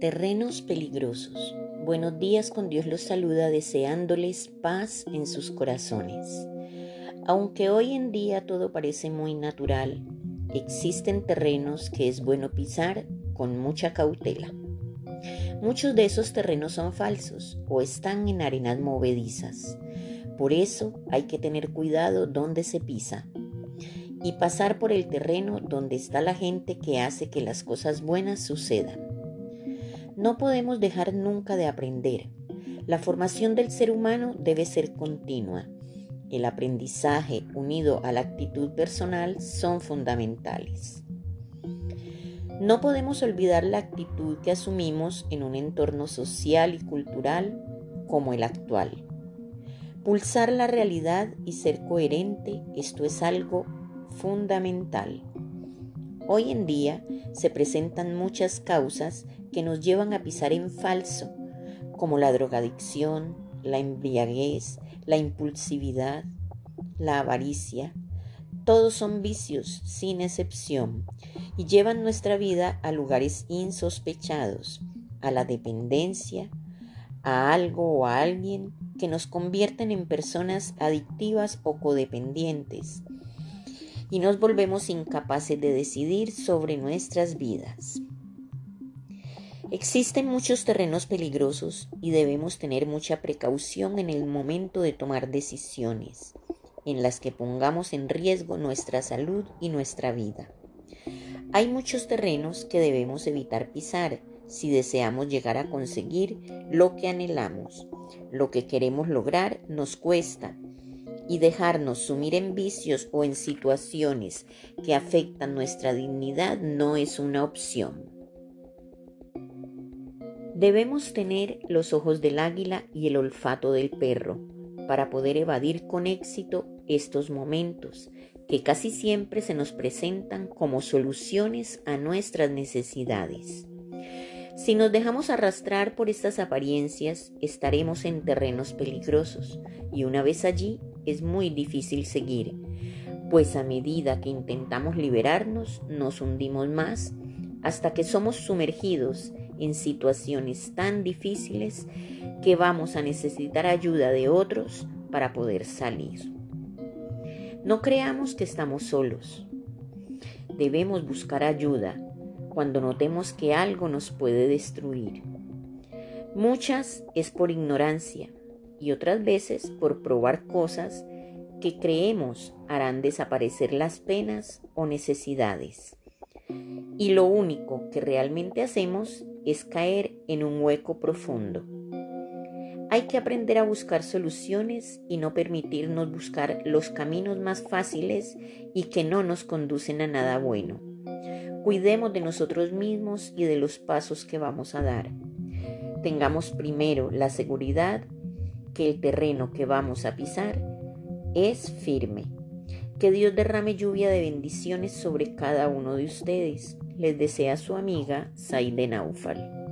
Terrenos peligrosos. Buenos días, con Dios los saluda deseándoles paz en sus corazones. Aunque hoy en día todo parece muy natural, existen terrenos que es bueno pisar con mucha cautela. Muchos de esos terrenos son falsos o están en arenas movedizas. Por eso hay que tener cuidado donde se pisa y pasar por el terreno donde está la gente que hace que las cosas buenas sucedan. No podemos dejar nunca de aprender. La formación del ser humano debe ser continua. El aprendizaje unido a la actitud personal son fundamentales. No podemos olvidar la actitud que asumimos en un entorno social y cultural como el actual. Pulsar la realidad y ser coherente, esto es algo fundamental. Hoy en día se presentan muchas causas que nos llevan a pisar en falso, como la drogadicción, la embriaguez, la impulsividad, la avaricia. Todos son vicios sin excepción y llevan nuestra vida a lugares insospechados, a la dependencia, a algo o a alguien que nos convierten en personas adictivas o codependientes y nos volvemos incapaces de decidir sobre nuestras vidas. Existen muchos terrenos peligrosos y debemos tener mucha precaución en el momento de tomar decisiones en las que pongamos en riesgo nuestra salud y nuestra vida. Hay muchos terrenos que debemos evitar pisar si deseamos llegar a conseguir lo que anhelamos. Lo que queremos lograr nos cuesta y dejarnos sumir en vicios o en situaciones que afectan nuestra dignidad no es una opción. Debemos tener los ojos del águila y el olfato del perro para poder evadir con éxito estos momentos que casi siempre se nos presentan como soluciones a nuestras necesidades. Si nos dejamos arrastrar por estas apariencias, estaremos en terrenos peligrosos y una vez allí es muy difícil seguir, pues a medida que intentamos liberarnos, nos hundimos más hasta que somos sumergidos en situaciones tan difíciles que vamos a necesitar ayuda de otros para poder salir. No creamos que estamos solos. Debemos buscar ayuda cuando notemos que algo nos puede destruir. Muchas es por ignorancia y otras veces por probar cosas que creemos harán desaparecer las penas o necesidades. Y lo único que realmente hacemos es caer en un hueco profundo. Hay que aprender a buscar soluciones y no permitirnos buscar los caminos más fáciles y que no nos conducen a nada bueno. Cuidemos de nosotros mismos y de los pasos que vamos a dar. Tengamos primero la seguridad que el terreno que vamos a pisar es firme. Que Dios derrame lluvia de bendiciones sobre cada uno de ustedes. Les desea su amiga Saide Naufal.